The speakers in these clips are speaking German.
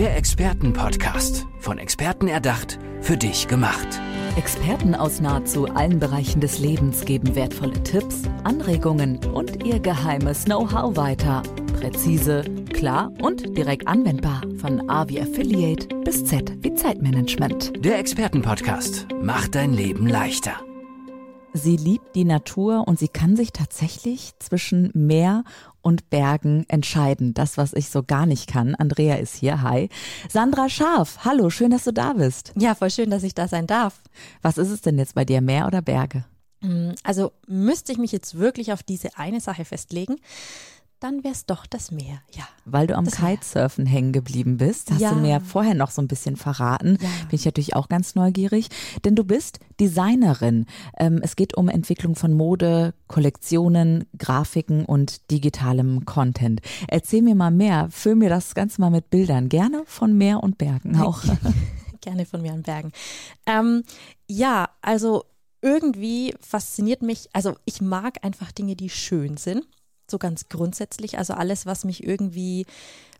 Der Expertenpodcast. Von Experten erdacht, für dich gemacht. Experten aus nahezu allen Bereichen des Lebens geben wertvolle Tipps, Anregungen und ihr geheimes Know-how weiter. Präzise, klar und direkt anwendbar. Von A wie Affiliate bis Z wie Zeitmanagement. Der Expertenpodcast macht dein Leben leichter. Sie liebt die Natur und sie kann sich tatsächlich zwischen Meer und Bergen entscheiden. Das, was ich so gar nicht kann. Andrea ist hier. Hi. Sandra Scharf. Hallo, schön, dass du da bist. Ja, voll schön, dass ich da sein darf. Was ist es denn jetzt bei dir, Meer oder Berge? Mm, also müsste ich mich jetzt wirklich auf diese eine Sache festlegen, dann wäre es doch das Meer, ja. Weil du am Kitesurfen hängen geblieben bist, hast ja. du mir vorher noch so ein bisschen verraten. Ja. Bin ich natürlich auch ganz neugierig, denn du bist Designerin. Ähm, es geht um Entwicklung von Mode, Kollektionen, Grafiken und digitalem Content. Erzähl mir mal mehr, füll mir das Ganze mal mit Bildern, gerne von Meer und Bergen auch. gerne von Meer und Bergen. Ähm, ja, also irgendwie fasziniert mich, also ich mag einfach Dinge, die schön sind so ganz grundsätzlich. Also alles, was mich irgendwie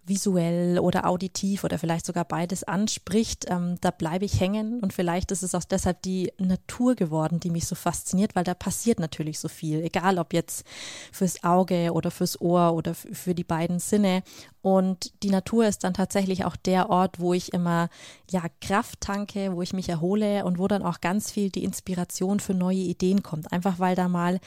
visuell oder auditiv oder vielleicht sogar beides anspricht, ähm, da bleibe ich hängen und vielleicht ist es auch deshalb die Natur geworden, die mich so fasziniert, weil da passiert natürlich so viel, egal ob jetzt fürs Auge oder fürs Ohr oder für die beiden Sinne und die Natur ist dann tatsächlich auch der Ort, wo ich immer ja Kraft tanke, wo ich mich erhole und wo dann auch ganz viel die Inspiration für neue Ideen kommt. Einfach weil da mal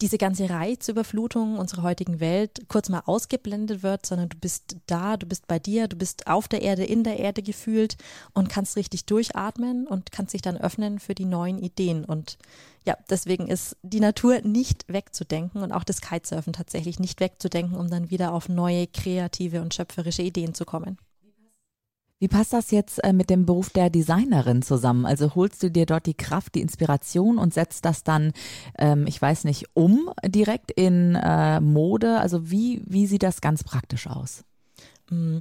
diese ganze Reizüberflutung unserer heutigen Welt kurz mal ausgeblendet wird, sondern du bist da, du bist bei dir, du bist auf der Erde, in der Erde gefühlt und kannst richtig durchatmen und kannst dich dann öffnen für die neuen Ideen. Und ja, deswegen ist die Natur nicht wegzudenken und auch das Kitesurfen tatsächlich nicht wegzudenken, um dann wieder auf neue, kreative und schöpferische Ideen zu kommen. Wie passt das jetzt äh, mit dem Beruf der Designerin zusammen? Also holst du dir dort die Kraft, die Inspiration und setzt das dann, ähm, ich weiß nicht, um direkt in äh, Mode? Also wie, wie sieht das ganz praktisch aus? Mm,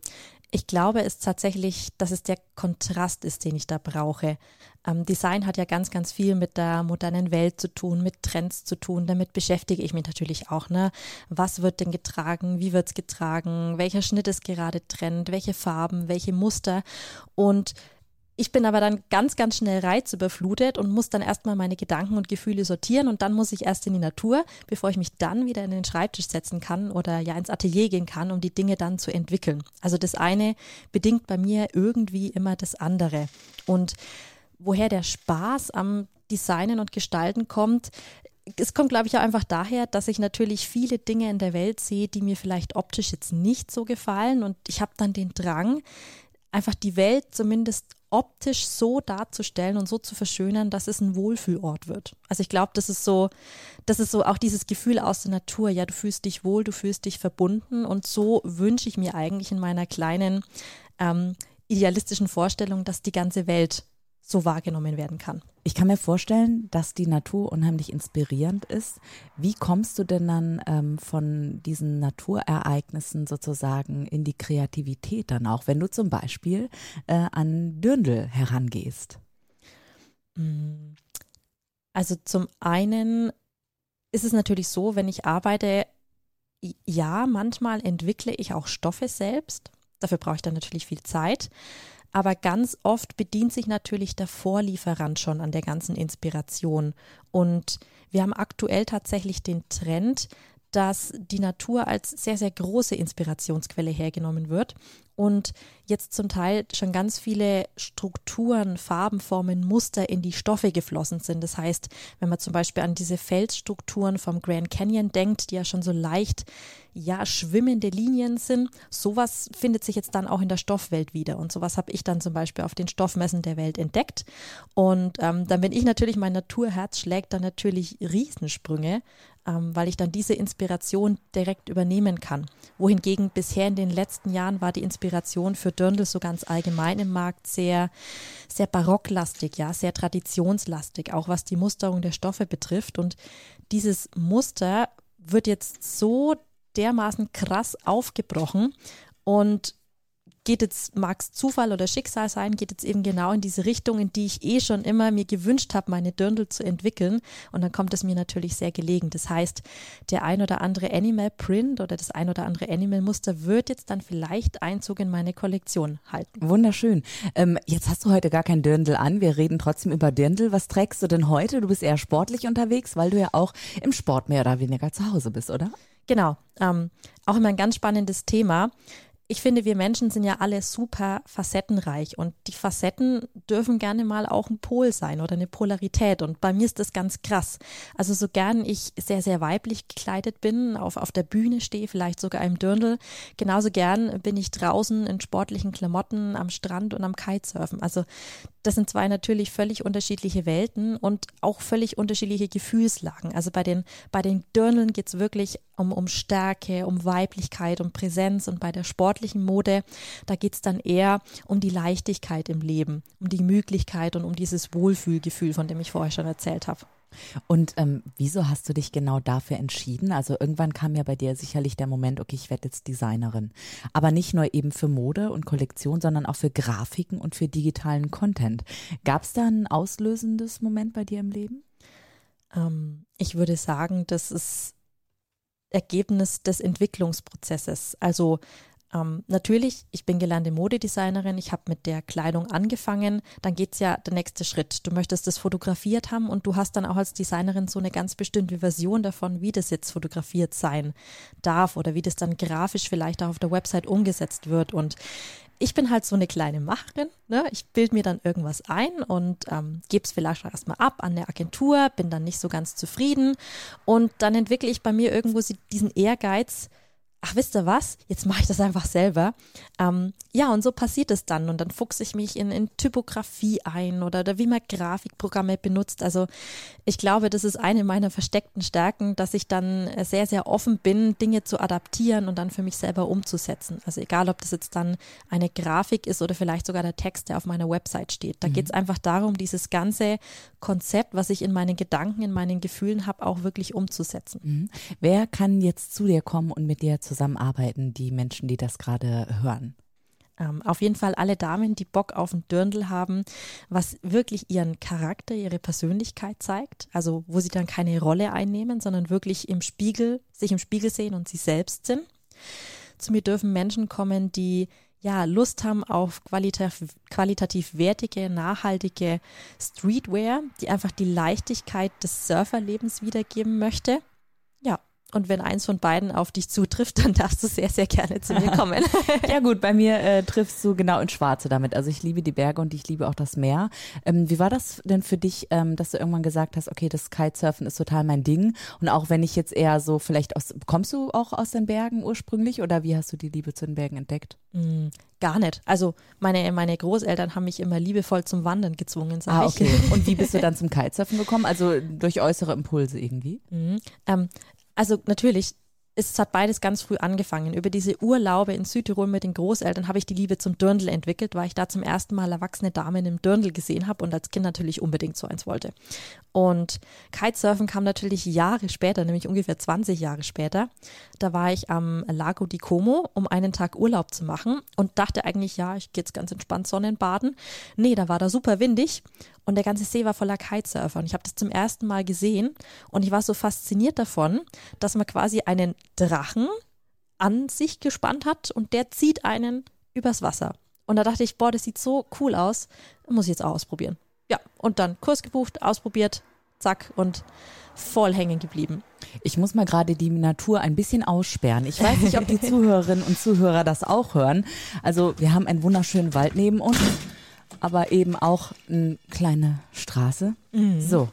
ich glaube, es tatsächlich, dass es der Kontrast ist, den ich da brauche. Ähm, Design hat ja ganz, ganz viel mit der modernen Welt zu tun, mit Trends zu tun. Damit beschäftige ich mich natürlich auch. Ne? Was wird denn getragen? Wie wird es getragen? Welcher Schnitt ist gerade Trend? Welche Farben? Welche Muster? Und ich bin aber dann ganz, ganz schnell reizüberflutet und muss dann erstmal meine Gedanken und Gefühle sortieren und dann muss ich erst in die Natur, bevor ich mich dann wieder in den Schreibtisch setzen kann oder ja ins Atelier gehen kann, um die Dinge dann zu entwickeln. Also das eine bedingt bei mir irgendwie immer das andere. Und woher der Spaß am Designen und Gestalten kommt, es kommt, glaube ich, auch einfach daher, dass ich natürlich viele Dinge in der Welt sehe, die mir vielleicht optisch jetzt nicht so gefallen. Und ich habe dann den Drang, einfach die Welt zumindest optisch so darzustellen und so zu verschönern, dass es ein Wohlfühlort wird. Also ich glaube, das ist so, das ist so auch dieses Gefühl aus der Natur. Ja, du fühlst dich wohl, du fühlst dich verbunden und so wünsche ich mir eigentlich in meiner kleinen ähm, idealistischen Vorstellung, dass die ganze Welt so wahrgenommen werden kann. Ich kann mir vorstellen, dass die Natur unheimlich inspirierend ist. Wie kommst du denn dann ähm, von diesen Naturereignissen sozusagen in die Kreativität dann auch, wenn du zum Beispiel äh, an Dürndl herangehst? Mm. Also zum einen ist es natürlich so, wenn ich arbeite, ja, manchmal entwickle ich auch Stoffe selbst. Dafür brauche ich dann natürlich viel Zeit. Aber ganz oft bedient sich natürlich der Vorlieferant schon an der ganzen Inspiration. Und wir haben aktuell tatsächlich den Trend, dass die Natur als sehr, sehr große Inspirationsquelle hergenommen wird und jetzt zum Teil schon ganz viele Strukturen, Farben, Formen, Muster in die Stoffe geflossen sind. Das heißt, wenn man zum Beispiel an diese Felsstrukturen vom Grand Canyon denkt, die ja schon so leicht, ja, schwimmende Linien sind, sowas findet sich jetzt dann auch in der Stoffwelt wieder. Und sowas habe ich dann zum Beispiel auf den Stoffmessen der Welt entdeckt. Und ähm, dann bin ich natürlich, mein Naturherz schlägt dann natürlich Riesensprünge, ähm, weil ich dann diese Inspiration direkt übernehmen kann. Wohingegen bisher in den letzten Jahren war die Inspiration für Dirndl so ganz allgemein im Markt sehr, sehr barocklastig, ja, sehr traditionslastig, auch was die Musterung der Stoffe betrifft. Und dieses Muster wird jetzt so dermaßen krass aufgebrochen und geht jetzt, mag es Zufall oder Schicksal sein, geht jetzt eben genau in diese Richtung, in die ich eh schon immer mir gewünscht habe, meine Dirndl zu entwickeln. Und dann kommt es mir natürlich sehr gelegen. Das heißt, der ein oder andere Animal Print oder das ein oder andere Animal Muster wird jetzt dann vielleicht Einzug in meine Kollektion halten. Wunderschön. Ähm, jetzt hast du heute gar kein Dirndl an. Wir reden trotzdem über Dirndl. Was trägst du denn heute? Du bist eher sportlich unterwegs, weil du ja auch im Sport mehr oder weniger zu Hause bist, oder? Genau. Ähm, auch immer ein ganz spannendes Thema ich finde, wir Menschen sind ja alle super facettenreich und die Facetten dürfen gerne mal auch ein Pol sein oder eine Polarität. Und bei mir ist das ganz krass. Also so gern ich sehr, sehr weiblich gekleidet bin, auf, auf der Bühne stehe, vielleicht sogar im Dirndl, genauso gern bin ich draußen in sportlichen Klamotten am Strand und am Kitesurfen. Also das sind zwei natürlich völlig unterschiedliche Welten und auch völlig unterschiedliche Gefühlslagen. Also bei den, bei den Dirndeln geht es wirklich um, um Stärke, um Weiblichkeit, um Präsenz und bei der sportlichen Mode, da geht es dann eher um die Leichtigkeit im Leben, um die Gemütlichkeit und um dieses Wohlfühlgefühl, von dem ich vorher schon erzählt habe. Und ähm, wieso hast du dich genau dafür entschieden? Also irgendwann kam ja bei dir sicherlich der Moment, okay, ich werde jetzt Designerin. Aber nicht nur eben für Mode und Kollektion, sondern auch für Grafiken und für digitalen Content. Gab es da ein auslösendes Moment bei dir im Leben? Ähm, ich würde sagen, das ist Ergebnis des Entwicklungsprozesses. Also ähm, natürlich, ich bin gelernte Modedesignerin, ich habe mit der Kleidung angefangen, dann geht es ja der nächste Schritt. Du möchtest das fotografiert haben und du hast dann auch als Designerin so eine ganz bestimmte Version davon, wie das jetzt fotografiert sein darf oder wie das dann grafisch vielleicht auch auf der Website umgesetzt wird. Und ich bin halt so eine kleine Macherin. Ne? Ich bilde mir dann irgendwas ein und ähm, gebe es vielleicht erstmal ab an der Agentur, bin dann nicht so ganz zufrieden und dann entwickle ich bei mir irgendwo diesen Ehrgeiz, ach, wisst ihr was? Jetzt mache ich das einfach selber. Ähm, ja, und so passiert es dann. Und dann fuchse ich mich in, in Typografie ein oder, oder wie man Grafikprogramme benutzt. Also ich glaube, das ist eine meiner versteckten Stärken, dass ich dann sehr, sehr offen bin, Dinge zu adaptieren und dann für mich selber umzusetzen. Also egal, ob das jetzt dann eine Grafik ist oder vielleicht sogar der Text, der auf meiner Website steht. Da mhm. geht es einfach darum, dieses ganze Konzept, was ich in meinen Gedanken, in meinen Gefühlen habe, auch wirklich umzusetzen. Mhm. Wer kann jetzt zu dir kommen und mit dir zu zusammenarbeiten, die Menschen, die das gerade hören? Ähm, auf jeden Fall alle Damen, die Bock auf ein Dirndl haben, was wirklich ihren Charakter, ihre Persönlichkeit zeigt. Also wo sie dann keine Rolle einnehmen, sondern wirklich im Spiegel, sich im Spiegel sehen und sie selbst sind. Zu mir dürfen Menschen kommen, die ja, Lust haben auf qualitativ, qualitativ wertige, nachhaltige Streetwear, die einfach die Leichtigkeit des Surferlebens wiedergeben möchte. Und wenn eins von beiden auf dich zutrifft, dann darfst du sehr, sehr gerne zu mir kommen. ja gut, bei mir äh, triffst du genau ins Schwarze damit. Also ich liebe die Berge und ich liebe auch das Meer. Ähm, wie war das denn für dich, ähm, dass du irgendwann gesagt hast, okay, das Kitesurfen ist total mein Ding? Und auch wenn ich jetzt eher so vielleicht aus, kommst du auch aus den Bergen ursprünglich oder wie hast du die Liebe zu den Bergen entdeckt? Mm, gar nicht. Also meine, meine Großeltern haben mich immer liebevoll zum Wandern gezwungen, sag ah, okay. Ich. Und wie bist du dann zum Kitesurfen gekommen? Also durch äußere Impulse irgendwie? Mhm. Ähm, also natürlich, es hat beides ganz früh angefangen. Über diese Urlaube in Südtirol mit den Großeltern habe ich die Liebe zum Dirndl entwickelt, weil ich da zum ersten Mal erwachsene Damen im Dirndl gesehen habe und als Kind natürlich unbedingt so eins wollte. Und Kitesurfen kam natürlich Jahre später, nämlich ungefähr 20 Jahre später. Da war ich am Lago di Como, um einen Tag Urlaub zu machen und dachte eigentlich, ja, ich gehe jetzt ganz entspannt Sonnenbaden. Nee, da war da super windig und der ganze See war voller Kitesurfer. Und ich habe das zum ersten Mal gesehen und ich war so fasziniert davon, dass man quasi einen Drachen an sich gespannt hat und der zieht einen übers Wasser. Und da dachte ich, boah, das sieht so cool aus, muss ich jetzt auch ausprobieren. Ja, und dann Kurs gebucht, ausprobiert, zack und voll hängen geblieben. Ich muss mal gerade die Natur ein bisschen aussperren. Ich weiß nicht, ob die Zuhörerinnen und Zuhörer das auch hören. Also wir haben einen wunderschönen Wald neben uns, aber eben auch eine kleine Straße. Mhm. So,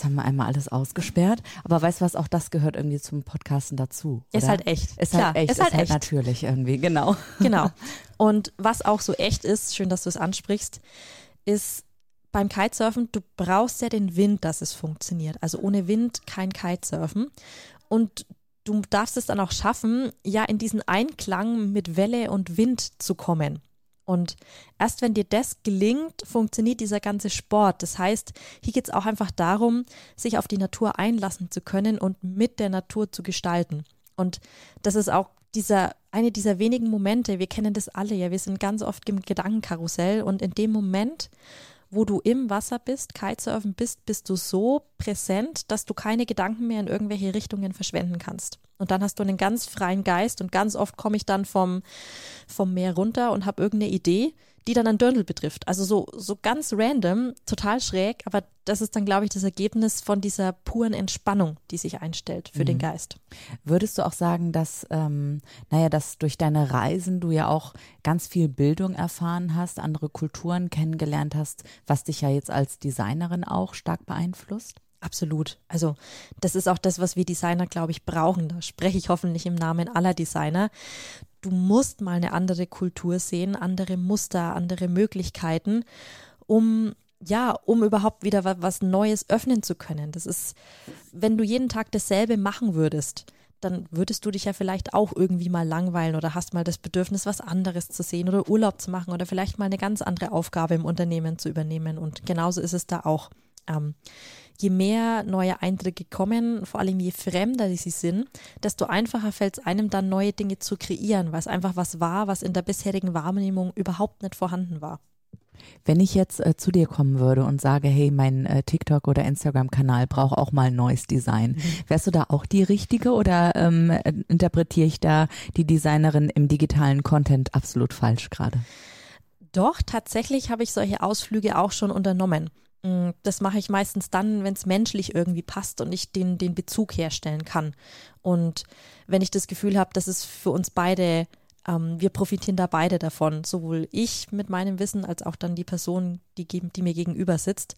jetzt haben wir einmal alles ausgesperrt. Aber weißt du was, auch das gehört irgendwie zum Podcasten dazu. Oder? Ist halt echt. Ist halt Klar, echt, ist halt, ist halt echt. natürlich irgendwie, genau. Genau. Und was auch so echt ist, schön, dass du es ansprichst, ist, beim Kitesurfen, du brauchst ja den Wind, dass es funktioniert. Also ohne Wind kein Kitesurfen. Und du darfst es dann auch schaffen, ja, in diesen Einklang mit Welle und Wind zu kommen. Und erst wenn dir das gelingt, funktioniert dieser ganze Sport. Das heißt, hier geht es auch einfach darum, sich auf die Natur einlassen zu können und mit der Natur zu gestalten. Und das ist auch dieser, eine dieser wenigen Momente, wir kennen das alle, ja, wir sind ganz oft im Gedankenkarussell und in dem Moment, wo du im Wasser bist, Kitesurfen bist, bist du so präsent, dass du keine Gedanken mehr in irgendwelche Richtungen verschwenden kannst. Und dann hast du einen ganz freien Geist und ganz oft komme ich dann vom, vom Meer runter und habe irgendeine Idee, die dann ein Dirndl betrifft. Also so, so ganz random, total schräg, aber das ist dann, glaube ich, das Ergebnis von dieser puren Entspannung, die sich einstellt für mhm. den Geist. Würdest du auch sagen, dass, ähm, naja, dass durch deine Reisen du ja auch ganz viel Bildung erfahren hast, andere Kulturen kennengelernt hast, was dich ja jetzt als Designerin auch stark beeinflusst? Absolut. Also das ist auch das, was wir Designer, glaube ich, brauchen. Da spreche ich hoffentlich im Namen aller Designer. Du musst mal eine andere Kultur sehen, andere Muster, andere Möglichkeiten, um ja, um überhaupt wieder was Neues öffnen zu können. Das ist, wenn du jeden Tag dasselbe machen würdest, dann würdest du dich ja vielleicht auch irgendwie mal langweilen oder hast mal das Bedürfnis, was anderes zu sehen oder Urlaub zu machen oder vielleicht mal eine ganz andere Aufgabe im Unternehmen zu übernehmen. Und genauso ist es da auch. Ähm, je mehr neue Eindrücke kommen, vor allem je fremder sie sind, desto einfacher fällt es einem dann, neue Dinge zu kreieren, weil es einfach was war, was in der bisherigen Wahrnehmung überhaupt nicht vorhanden war. Wenn ich jetzt äh, zu dir kommen würde und sage, hey, mein äh, TikTok oder Instagram-Kanal braucht auch mal ein neues Design, mhm. wärst du da auch die Richtige oder ähm, interpretiere ich da die Designerin im digitalen Content absolut falsch gerade? Doch, tatsächlich habe ich solche Ausflüge auch schon unternommen. Mm, das mache ich meistens dann, wenn es menschlich irgendwie passt und ich den, den Bezug herstellen kann. Und wenn ich das Gefühl habe, dass es für uns beide ähm, wir profitieren da beide davon, sowohl ich mit meinem Wissen als auch dann die Person, die, die mir gegenüber sitzt.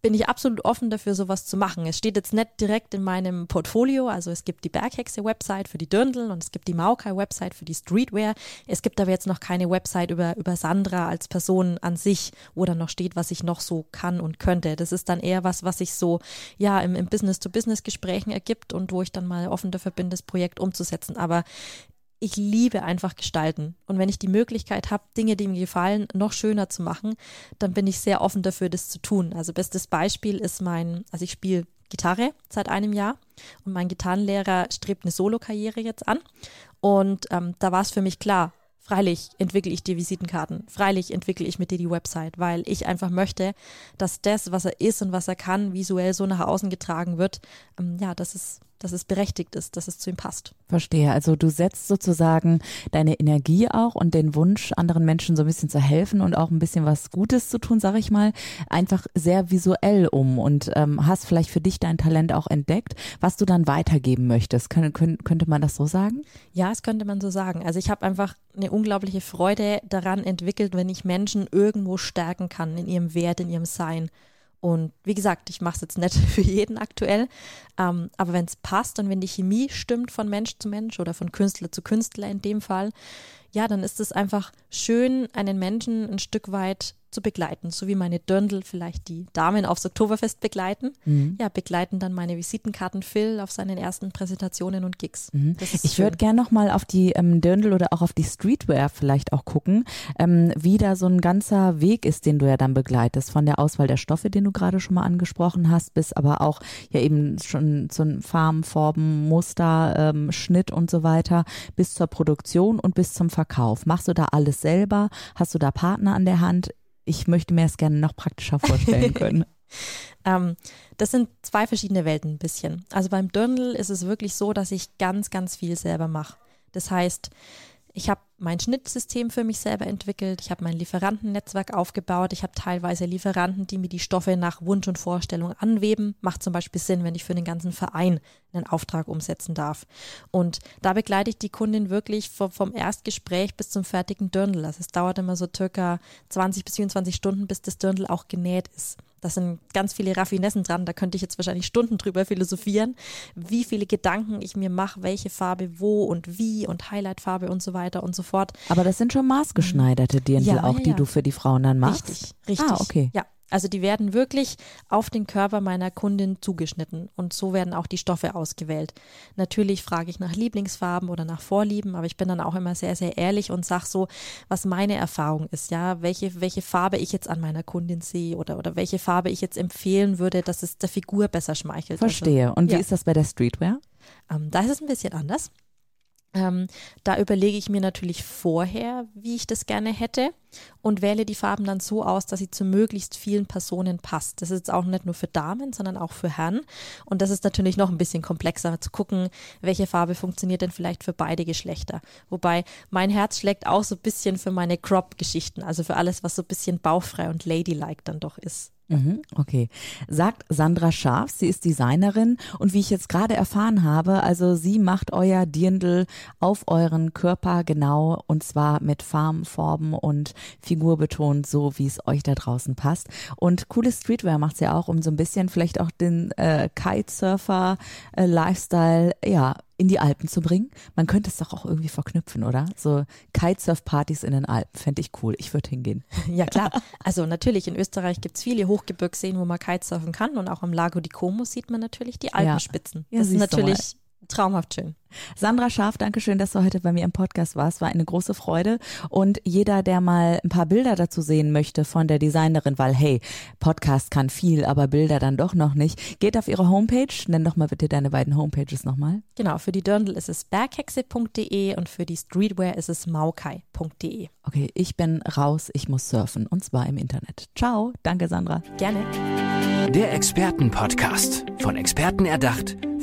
Bin ich absolut offen dafür, sowas zu machen. Es steht jetzt nicht direkt in meinem Portfolio, also es gibt die Berghexe-Website für die Dirndl und es gibt die Maukai-Website für die Streetwear. Es gibt aber jetzt noch keine Website über, über Sandra als Person an sich, wo dann noch steht, was ich noch so kann und könnte. Das ist dann eher was, was sich so ja im, im Business-to-Business-Gesprächen ergibt und wo ich dann mal offen dafür bin, das Projekt umzusetzen. Aber ich liebe einfach gestalten. Und wenn ich die Möglichkeit habe, Dinge, die mir gefallen, noch schöner zu machen, dann bin ich sehr offen dafür, das zu tun. Also bestes Beispiel ist mein, also ich spiele Gitarre seit einem Jahr und mein Gitarrenlehrer strebt eine Solokarriere jetzt an. Und ähm, da war es für mich klar, Freilich entwickle ich dir Visitenkarten. Freilich entwickle ich mit dir die Website, weil ich einfach möchte, dass das, was er ist und was er kann, visuell so nach außen getragen wird. Ähm, ja, dass es, dass es berechtigt ist, dass es zu ihm passt. Verstehe. Also du setzt sozusagen deine Energie auch und den Wunsch, anderen Menschen so ein bisschen zu helfen und auch ein bisschen was Gutes zu tun, sage ich mal, einfach sehr visuell um und ähm, hast vielleicht für dich dein Talent auch entdeckt, was du dann weitergeben möchtest. Kön könnte man das so sagen? Ja, es könnte man so sagen. Also ich habe einfach eine unglaubliche Freude daran entwickelt, wenn ich Menschen irgendwo stärken kann in ihrem Wert, in ihrem Sein. Und wie gesagt, ich mache es jetzt nicht für jeden aktuell, ähm, aber wenn es passt und wenn die Chemie stimmt von Mensch zu Mensch oder von Künstler zu Künstler in dem Fall, ja, dann ist es einfach schön, einen Menschen ein Stück weit zu begleiten, so wie meine Dirndl vielleicht die Damen aufs Oktoberfest begleiten. Mhm. Ja, begleiten dann meine Visitenkarten Phil auf seinen ersten Präsentationen und Gigs. Mhm. Ich würde gerne nochmal auf die ähm, Dirndl oder auch auf die Streetwear vielleicht auch gucken, ähm, wie da so ein ganzer Weg ist, den du ja dann begleitest, von der Auswahl der Stoffe, den du gerade schon mal angesprochen hast, bis aber auch ja eben schon zu Farben, Formen, Muster, ähm, Schnitt und so weiter, bis zur Produktion und bis zum Verkauf. Machst du da alles selber? Hast du da Partner an der Hand? Ich möchte mir es gerne noch praktischer vorstellen können. ähm, das sind zwei verschiedene Welten ein bisschen. Also beim Dirndl ist es wirklich so, dass ich ganz, ganz viel selber mache. Das heißt, ich habe mein Schnittsystem für mich selber entwickelt, ich habe mein Lieferantennetzwerk aufgebaut, ich habe teilweise Lieferanten, die mir die Stoffe nach Wunsch und Vorstellung anweben. Macht zum Beispiel Sinn, wenn ich für den ganzen Verein einen Auftrag umsetzen darf. Und da begleite ich die Kundin wirklich vom, vom Erstgespräch bis zum fertigen Dirndl. Also es dauert immer so circa 20 bis 24 Stunden, bis das Dirndl auch genäht ist. Da sind ganz viele Raffinessen dran, da könnte ich jetzt wahrscheinlich Stunden drüber philosophieren, wie viele Gedanken ich mir mache, welche Farbe wo und wie und Highlightfarbe und so weiter und so fort. Aber das sind schon maßgeschneiderte Dirndl ja, auch, ja, die du für die Frauen dann machst? Richtig, richtig. Ah, okay. Ja, also die werden wirklich auf den Körper meiner Kundin zugeschnitten und so werden auch die Stoffe ausgewählt. Natürlich frage ich nach Lieblingsfarben oder nach Vorlieben, aber ich bin dann auch immer sehr, sehr ehrlich und sage so, was meine Erfahrung ist, ja, welche, welche Farbe ich jetzt an meiner Kundin sehe oder, oder welche Farbe ich jetzt empfehlen würde, dass es der Figur besser schmeichelt. Verstehe. Also, und wie ja. ist das bei der Streetwear? Ähm, da ist es ein bisschen anders. Ähm, da überlege ich mir natürlich vorher, wie ich das gerne hätte und wähle die Farben dann so aus, dass sie zu möglichst vielen Personen passt. Das ist jetzt auch nicht nur für Damen, sondern auch für Herren. Und das ist natürlich noch ein bisschen komplexer zu gucken, welche Farbe funktioniert denn vielleicht für beide Geschlechter. Wobei mein Herz schlägt auch so ein bisschen für meine Crop-Geschichten, also für alles, was so ein bisschen bauchfrei und ladylike dann doch ist. Mhm, okay. Sagt Sandra Scharf, sie ist Designerin und wie ich jetzt gerade erfahren habe, also sie macht euer Dirndl auf euren Körper genau und zwar mit Farben, Formen und Figur betont, so wie es euch da draußen passt. Und coole Streetwear macht sie auch, um so ein bisschen vielleicht auch den äh, Kitesurfer-Lifestyle äh, ja in die Alpen zu bringen. Man könnte es doch auch irgendwie verknüpfen, oder? So Kitesurf-Partys in den Alpen, fände ich cool. Ich würde hingehen. Ja, klar. Also natürlich, in Österreich gibt es viele Hochgebirgsseen, wo man Kitesurfen kann und auch am Lago di Como sieht man natürlich die Alpenspitzen. Ja. Ja, das ist natürlich traumhaft schön. Sandra Scharf, danke schön, dass du heute bei mir im Podcast warst. War eine große Freude. Und jeder, der mal ein paar Bilder dazu sehen möchte von der Designerin, weil hey, Podcast kann viel, aber Bilder dann doch noch nicht, geht auf ihre Homepage. Nenn doch mal bitte deine beiden Homepages nochmal. Genau, für die Dirndl ist es berghexe.de und für die Streetwear ist es maukai.de. Okay, ich bin raus, ich muss surfen und zwar im Internet. Ciao, danke Sandra. Gerne. Der Expertenpodcast, von Experten erdacht,